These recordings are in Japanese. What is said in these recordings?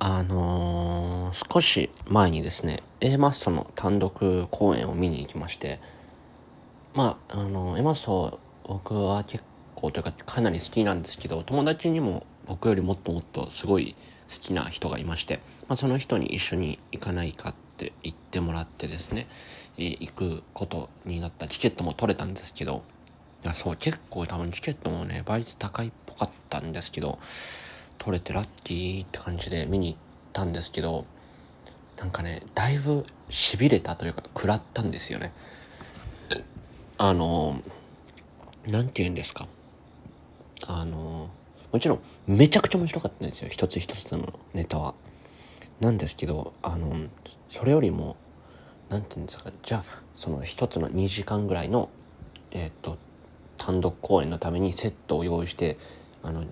あのー、少し前にですね、A マッソの単独公演を見に行きまして、まあ、あのー、A マッソ僕は結構というかかなり好きなんですけど、友達にも僕よりもっともっとすごい好きな人がいまして、まあ、その人に一緒に行かないかって言ってもらってですね、えー、行くことになったチケットも取れたんですけど、いやそう結構多分チケットもね倍率高いっぽかったんですけど取れてラッキーって感じで見に行ったんですけど、なんかね、だいぶ痺れたというか、食らったんですよね。あの、なんて言うんですか。あの、もちろん、めちゃくちゃ面白かったんですよ。一つ一つのネタは。なんですけど、あの、それよりも、なんて言うんですか。じゃあ、その一つの2時間ぐらいの、えっ、と、単独公演のためにセットを用意して、あの、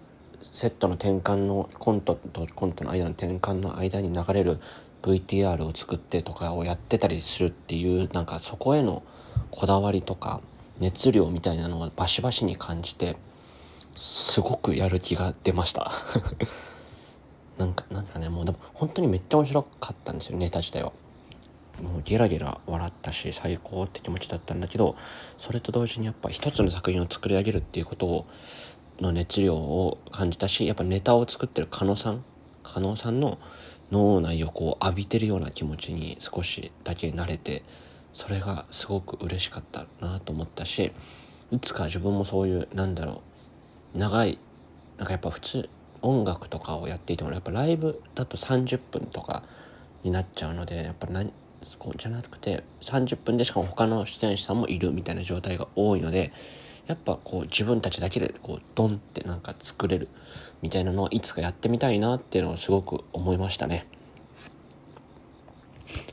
セットの転換のコントとコントの間の転換の間に流れる VTR を作ってとかをやってたりするっていうなんかそこへのこだわりとか熱量みたいなのをバシバシに感じてすごくやる気が出ました。なんかなんかねもうでも本当にめっちゃ面白かったんですよネタ自体は。もうゲラゲラ笑ったし最高って気持ちだったんだけどそれと同時にやっぱ一つの作品を作り上げるっていうことをの熱量を感じたしやっぱネタを作ってる加納さん加納さんの脳内をこう浴びてるような気持ちに少しだけ慣れてそれがすごく嬉しかったなと思ったしいつか自分もそういうなんだろう長いなんかやっぱ普通音楽とかをやっていてもやっぱライブだと30分とかになっちゃうのでやっぱ何こじゃなくて30分でしかも他の出演者さんもいるみたいな状態が多いのでやっぱこう自分たちだけでこうドンってなんか作れるみたいなのをいつかやってみたいなっていうのをすごく思いましたね。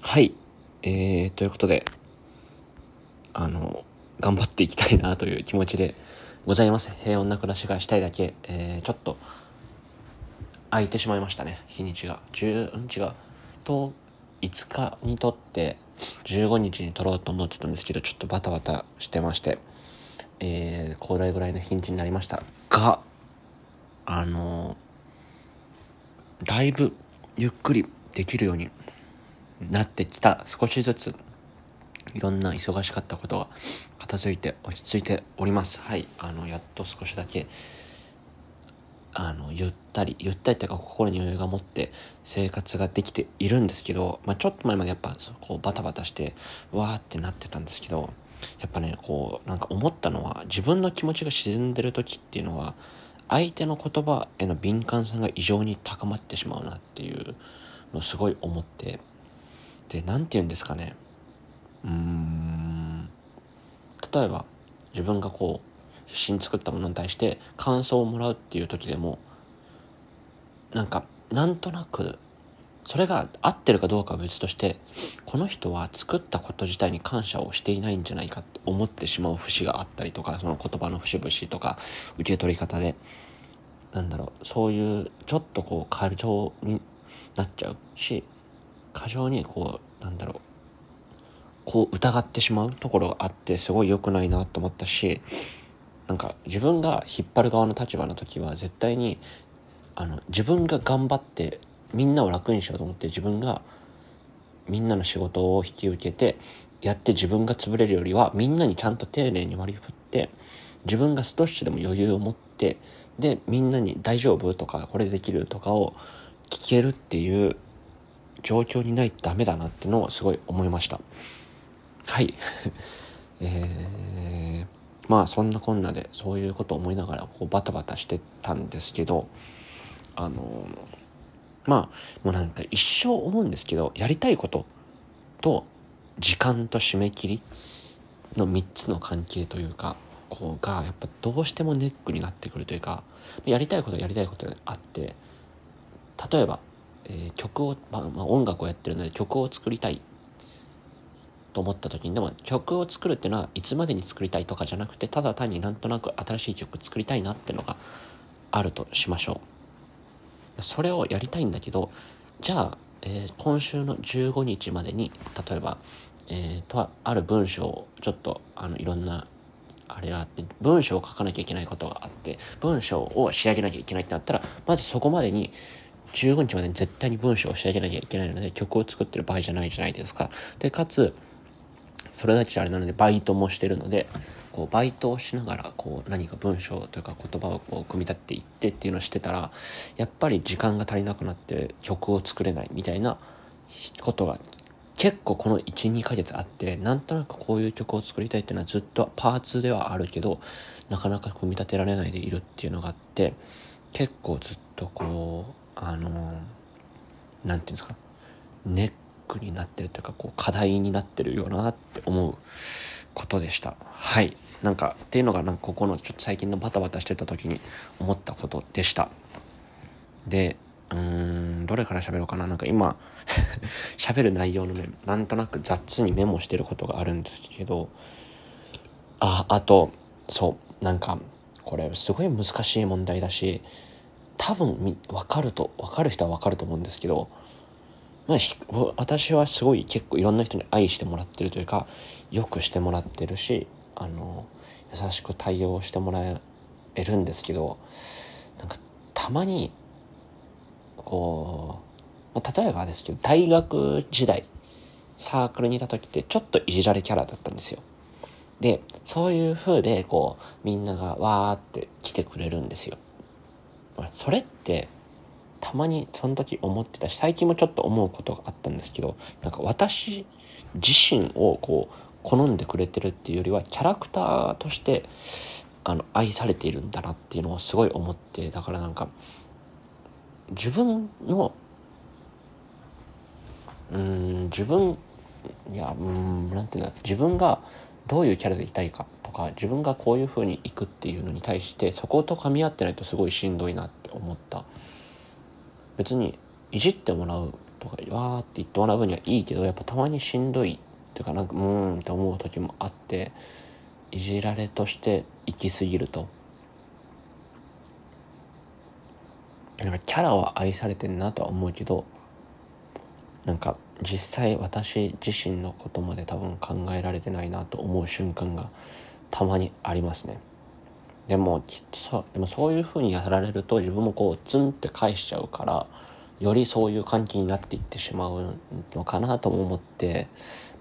はい。えー、ということで、あの、頑張っていきたいなという気持ちでございます。平穏な暮らしがしたいだけ、えー、ちょっと、空いてしまいましたね、日にちが。10、うん、違う。と、5日にとって、15日に撮ろうと思ってたんですけど、ちょっとバタバタしてまして、えー、これぐらいの日にちになりました。が、あのー、だいぶゆっくりできるようになってきた。少しずついろんな忙しかったことが片付いて落ち着いております。はい。あのやっと少しだけあのゆったりゆったりっていうか心に余裕が持って生活ができているんですけど、まあ、ちょっと前までやっぱこうバタバタしてわーってなってたんですけどやっぱねこうなんか思ったのは自分の気持ちが沈んでる時っていうのは相手の言葉への敏感さが異常に高まってしまうなっていうのをすごい思って。で何て言うんですかね。うーん。例えば自分がこう必死に作ったものに対して感想をもらうっていう時でもなんかなんとなくそれが合ってるかどうかは別としてこの人は作ったこと自体に感謝をしていないんじゃないかって思ってしまう節があったりとかその言葉の節々とか受け取り方で。なんだろうそういうちょっとこう過剰になっちゃうし過剰にこうなんだろうこう疑ってしまうところがあってすごい良くないなと思ったしなんか自分が引っ張る側の立場の時は絶対にあの自分が頑張ってみんなを楽にしようと思って自分がみんなの仕事を引き受けてやって自分が潰れるよりはみんなにちゃんと丁寧に割り振って自分が少しでも余裕を持ってでみんなに「大丈夫?」とか「これできる?」とかを聞けるっていう状況にないとダメだなってのをすごい思いましたはい えー、まあそんなこんなでそういうことを思いながらこうバタバタしてたんですけどあのーまあもうなんか一生思うんですけどやりたいことと時間と締め切りの3つの関係というかこうがやっぱどうしてもネックになってくるというかやりたいことやりたいことがあって例えば、えー、曲を、まあ、まあ、音楽をやってるので曲を作りたいと思った時にでも曲を作るっていうのはいつまでに作りたいとかじゃなくてただ単になんとなく新しい曲作りたいなっていうのがあるとしましょう。それをやりたいんだけどじゃあ、えー、今週の15日までに例えば、えー、とある文章をちょっとあのいろんなあれがあって文章を書かなきゃいけないことがあって文章を仕上げなきゃいけないってなったらまずそこまでに15日までに絶対に文章を仕上げなきゃいけないので曲を作ってる場合じゃないじゃないですか。でかつそれだけじゃあれなのでバイトもしてるのでこうバイトをしながらこう何か文章というか言葉をこう組み立てていってっていうのをしてたらやっぱり時間が足りなくなって曲を作れないみたいなことが結構この12ヶ月あってなんとなくこういう曲を作りたいっていうのはずっとパーツではあるけどなかなか組み立てられないでいるっていうのがあって結構ずっとこうあの何て言うんですかネックになってるというかこう課題になってるよなって思うことでした。はい。なんかっていうのがなんかここのちょっと最近のバタバタしてた時に思ったことでした。でうーんどれから喋ろうかな。なんか今 喋る内容のねなんとなく雑にメモしてることがあるんですけどああとそうなんかこれすごい難しい問題だし多分分かると分かる人は分かると思うんですけど、私はすごい結構いろんな人に愛してもらってるというかよくしてもらってるしあの優しく対応してもらえるんですけどなんかたまにこう、まあ、例えばですけど大学時代サークルにいた時ってちょっといじられキャラだったんですよ。でそういう風でこうみんながわーって来てくれるんですよ。それってたまにその時思ってたし最近もちょっと思うことがあったんですけどなんか私自身をこう好んでくれてるっていうよりはキャラクターとしてあの愛されているんだなっていうのをすごい思ってだからなんか自分のうん自分いやうんなんていうんだ自分がどういうキャラでいたいかとか自分がこういう風にいくっていうのに対してそこと噛み合ってないとすごいしんどいなって思った。別にいじってもらうとかわーって言ってもらう分にはいいけどやっぱたまにしんどいっていうかなんかうーんって思う時もあっていじられとして行き過ぎると。なんかキャラは愛されてんなとは思うけどなんか実際私自身のことまで多分考えられてないなと思う瞬間がたまにありますね。でもきっとそうでもそういうふうにやられると自分もこうツンって返しちゃうからよりそういう関係になっていってしまうのかなとも思って、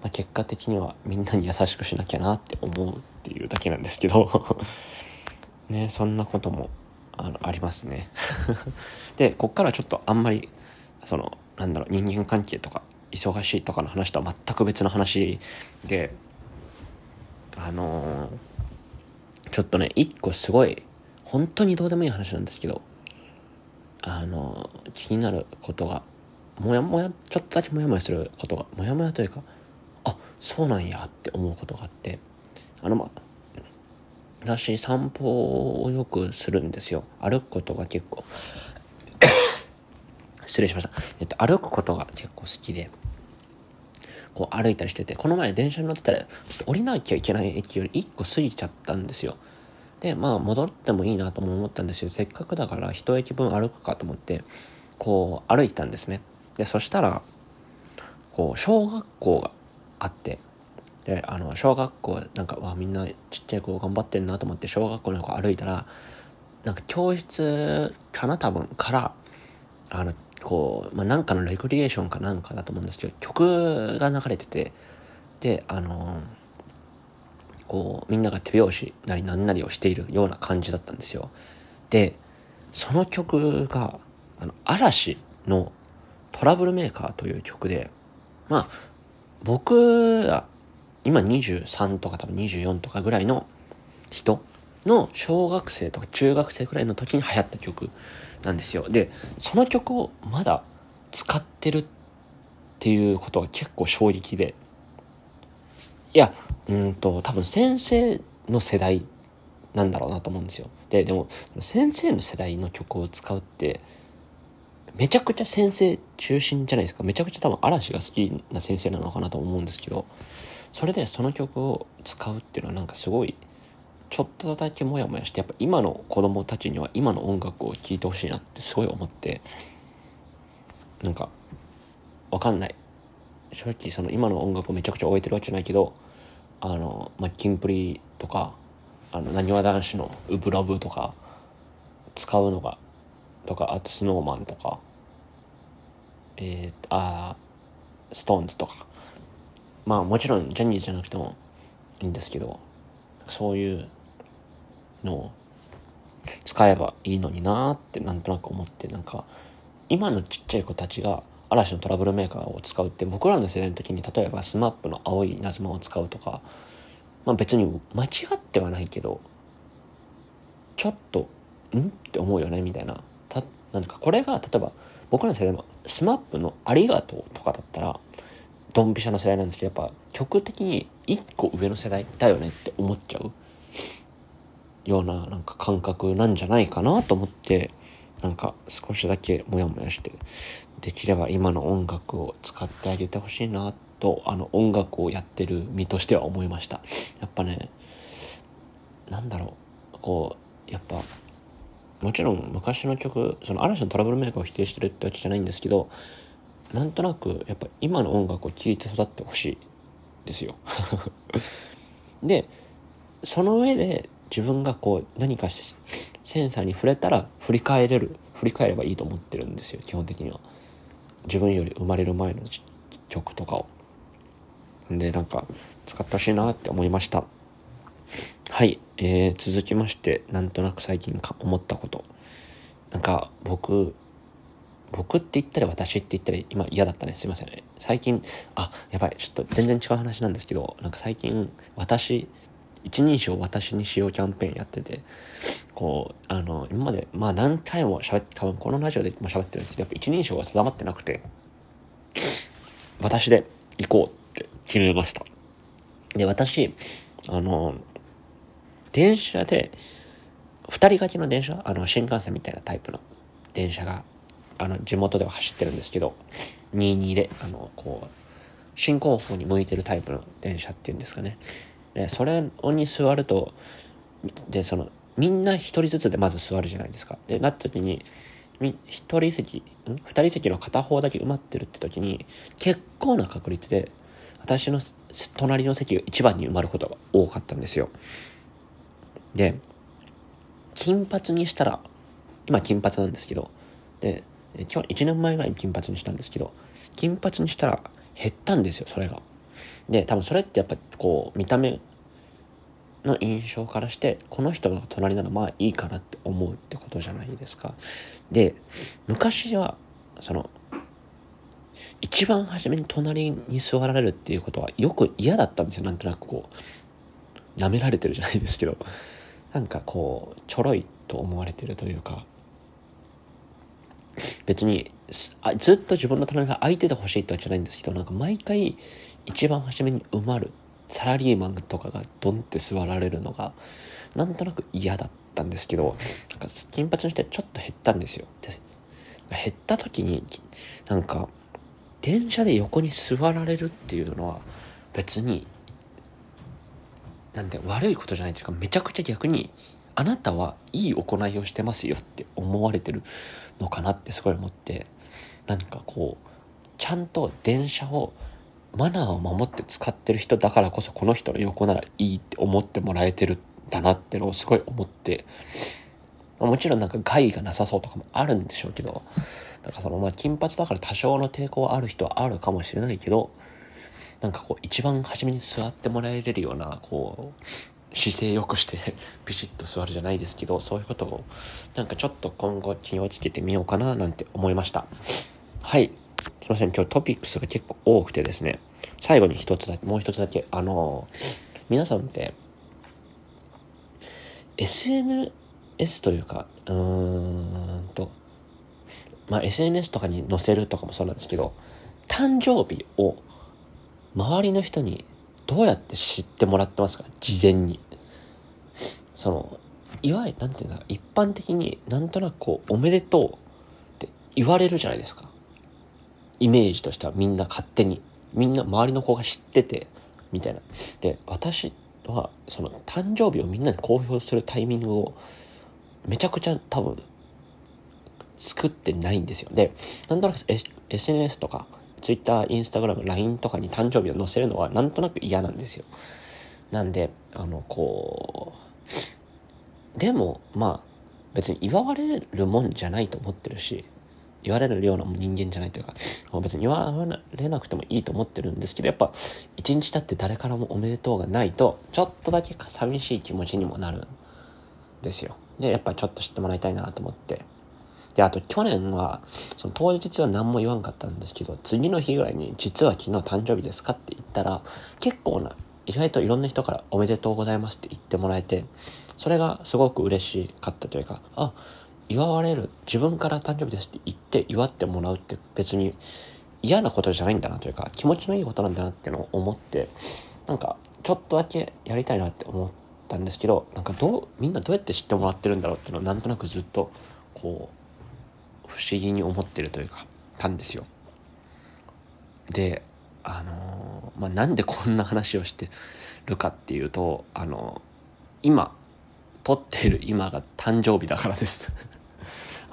まあ、結果的にはみんなに優しくしなきゃなって思うっていうだけなんですけど ねそんなこともあのありますね。でこっからちょっとあんまりそのなんだろう人間関係とか忙しいとかの話とは全く別の話であのー、ちょっとね一個すごい本当にどうでもいい話なんですけどあの、気になることがもやもやちょっとだけもやもやすることがもやもやというかあそうなんやって思うことがあってあのまあ私散歩をよくするんですよ歩くことが結構 失礼しました。えっと、歩くことが結構好きで、こう歩いたりしてて、この前電車に乗ってたら、ちょっと降りなきゃいけない駅より1個過ぎちゃったんですよ。で、まあ戻ってもいいなとも思ったんですよ。せっかくだから1駅分歩くかと思って、こう歩いてたんですね。で、そしたら、こう、小学校があって、で、あの、小学校、なんか、わ、みんなちっちゃい子頑張ってんなと思って、小学校の子歩いたら、なんか教室かな多分、から、あの、こう、まあ、なんかのレクリエーションかなんかだと思うんですけど、曲が流れてて、で、あのこう、みんなが手拍子なり何なりをしているような感じだったんですよ。で、その曲が、あの、嵐のトラブルメーカーという曲で、まあ、僕は今23とか多分24とかぐらいの人の小学生とか中学生ぐらいの時に流行った曲なんですよ。で、その曲をまだ使ってるっていうことが結構衝撃で。いや、うんと、多分先生の世代なんだろうなと思うんですよ。で、でも、先生の世代の曲を使うって、めちゃくちゃ先生中心じゃないですか。めちゃくちゃ多分嵐が好きな先生なのかなと思うんですけど、それでその曲を使うっていうのはなんかすごいちょっとだけモヤモヤしてやっぱ今の子供たちには今の音楽を聴いてほしいなってすごい思ってなんかわかんない。正直その今の音楽をめちゃくちゃ終えてるわけじゃないけどあの、まあ、キンプリとかあのなにわ男子の「ウブラブ」とか使うのがとかあとスノーマンとかえー、あストーンズとか。まあもちろんジャニーズじゃなくてもいいんですけどそういうのを使えばいいのになーってなんとなく思ってなんか今のちっちゃい子たちが嵐のトラブルメーカーを使うって僕らの世代の時に例えば SMAP の青い稲妻を使うとか、まあ、別に間違ってはないけどちょっとん？って思うよねみたいな。たなんかこれが例えば僕らの世代の SMAP の「ありがとう」とかだったらドンピシャの世代なんですけどやっぱ曲的に一個上の世代だよねって思っちゃう。ようななんか感覚なんじゃないかなと思ってなんか少しだけモヤモヤしてできれば今の音楽を使ってあげてほしいなとあの音楽をやってる身としては思いました。やっぱねなんだろうこうやっぱもちろん昔の曲その嵐のトラブルメーカーを否定してるってわけじゃないんですけどなんとなくやっぱ今の音楽を聴いて育ってほしいですよ。でその上で自分がこう何かセンサーに触れたら振り返れる振り返ればいいと思ってるんですよ基本的には。自分より生まれる前の曲とかを。でなんか使ってほしいなって思いました。はい、えー、続きましてなんとなく最近か思ったこと。なんか僕僕って言ったら私って言ったら今嫌だったね。すいません。最近あやばいちょっと全然違う話なんですけどなんか最近私一人称私にしようキャンペーンやっててこうあの今までまあ何回も喋って多分このラジオでも喋ってるんですけどやっぱ一人称が定まってなくて私で行こうって決めました。で私あの電車で2人掛けの電車あの新幹線みたいなタイプの電車があの地元では走ってるんですけど22であのこう進行方に向いてるタイプの電車っていうんですかね。でそれに座るとでそのみんな一人ずつでまず座るじゃないですか。でなった時に一人席ん？二人席の片方だけ埋まってるって時に結構な確率で私の隣の席が一番に埋まることが多かったんですよ。で金髪にしたら今金髪なんですけどで今日1年前ぐらいに金髪にしたんですけど金髪にしたら減ったんですよそれが。で多分それってやっぱこう見た目の印象からしてこの人が隣ならまあいいかなって思うってことじゃないですか。で昔はその一番初めに隣に座られるっていうことはよく嫌だったんですよ。なんとなくこう舐められてるじゃないですけど。なんかこうちょろいと思われてるというか。別にずっと自分の隣が空いててほしいってわけじゃないんですけどなんか毎回一番初めに埋まるサラリーマンとかがドンって座られるのがなんとなく嫌だったんですけどなんか金髪にしてちょっと減ったんですよ。で減った時になんか電車で横に座られるっていうのは別になんで悪いことじゃないというかめちゃくちゃ逆にあなたはいい行いをしてますよって思われてるのかなってすごい思ってなんかこうちゃんと電車をマナーを守って使ってる人だからこそこの人の横ならいいって思ってもらえてるんだなってのをすごい思ってもちろんなんか害がなさそうとかもあるんでしょうけどなんかそのまあ金髪だから多少の抵抗ある人はあるかもしれないけどなんかこう一番初めに座ってもらえれるようなこう姿勢よくして ピシッと座るじゃないですけどそういうことをなんかちょっと今後気をつけてみようかななんて思いました。はい。すいません、今日トピックスが結構多くてですね、最後に一つだけ、もう一つだけ、あの、皆さんって、SNS というか、うーんと、まあ、SNS とかに載せるとかもそうなんですけど、誕生日を周りの人にどうやって知ってもらってますか？事前に。その、いわゆる、なんていうんですか、一般的になんとなくこう、おめでとうって言われるじゃないですか。イメージとしてはみんな勝手にみんな周りの子が知っててみたいな。で私はその誕生日をみんなに公表するタイミングをめちゃくちゃ多分作ってないんですよ。でなんとなく SNS とか Twitter、Instagram、LINE とかに誕生日を載せるのはなんとなく嫌なんですよ。なんであのこうでもまあ別に祝われるもんじゃないと思ってるし言われるような人間じゃないというか、別に言われなくてもいいと思ってるんですけど、やっぱ、一日経って誰からもおめでとうがないと、ちょっとだけ寂しい気持ちにもなるんですよ。で、やっぱちょっと知ってもらいたいなと思って。で、あと去年は、その当日は何も言わんかったんですけど、次の日ぐらいに、実は昨日誕生日ですかって言ったら、結構な、意外といろんな人からおめでとうございますって言ってもらえて、それがすごく嬉しかったというか、あ、祝われる、自分から誕生日ですって言って祝ってもらうって別に嫌なことじゃないんだなというか、気持ちのいいことなんだなっていうのを思って、なんか、ちょっとだけやりたいなって思ったんですけど、なんかどう、みんなどうやって知ってもらってるんだろうっていうのをなんとなくずっと、こう、不思議に思ってるというかたんですよ。であのー、まあ、なんでこんな話をしてるかっていうとあのー、今撮っている今が誕生日だからです。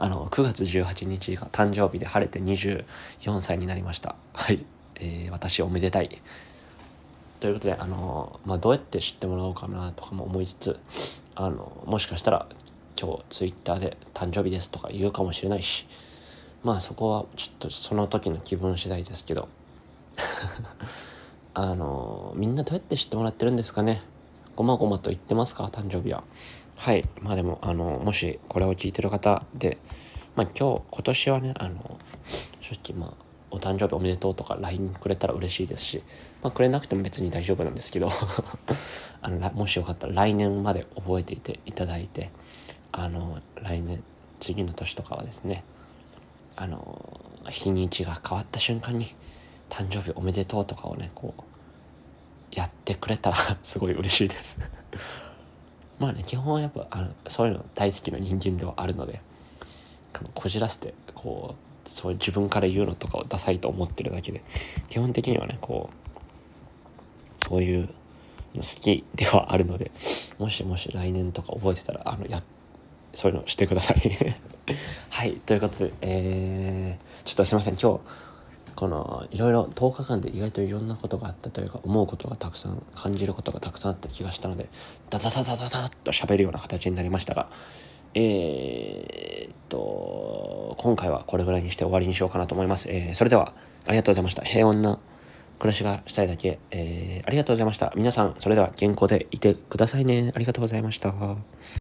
あの9月18日が誕生日で晴れて24歳になりました。はい、えー、私おめでたい。ということであの、まあ、どうやって知ってもらおうかなとかも思いつつあのもしかしたら今日ツイッターで誕生日ですとか言うかもしれないしまあそこはちょっとその時の気分次第ですけど。あのみんなどうやって知ってもらってるんですかね。ごまごまと言ってますか誕生日は。はい。まあでもあのもしこれを聞いてる方でまあ今日今年はねあの正直まあお誕生日おめでとうとか LINE くれたら嬉しいですし、まあ、くれなくても別に大丈夫なんですけど あのもしよかったら来年まで覚えていていただいてあの来年次の年とかはですねあの日にちが変わった瞬間に誕生日おめでとうとかをねこうやってくれたら すごい嬉しいです。まあね基本はやっぱあのそういうの大好きな人間ではあるのでこじらせてこうそういう自分から言うのとかをダサいと思ってるだけで基本的にはねこうそういうの好きではあるのでもしもし来年とか覚えてたらあのやそういうのしてください。はいということでえー、ちょっとすいません。今日このいろいろ10日間で意外といろんなことがあったというか思うことがたくさん感じることがたくさんあった気がしたのでダダダダダダッと喋るような形になりましたがえー、っと今回はこれぐらいにして終わりにしようかなと思います、えー、それではありがとうございました。平穏な暮らしがしたいだけ、えー、ありがとうございました。皆さんそれでは健康でいてくださいね。ありがとうございました。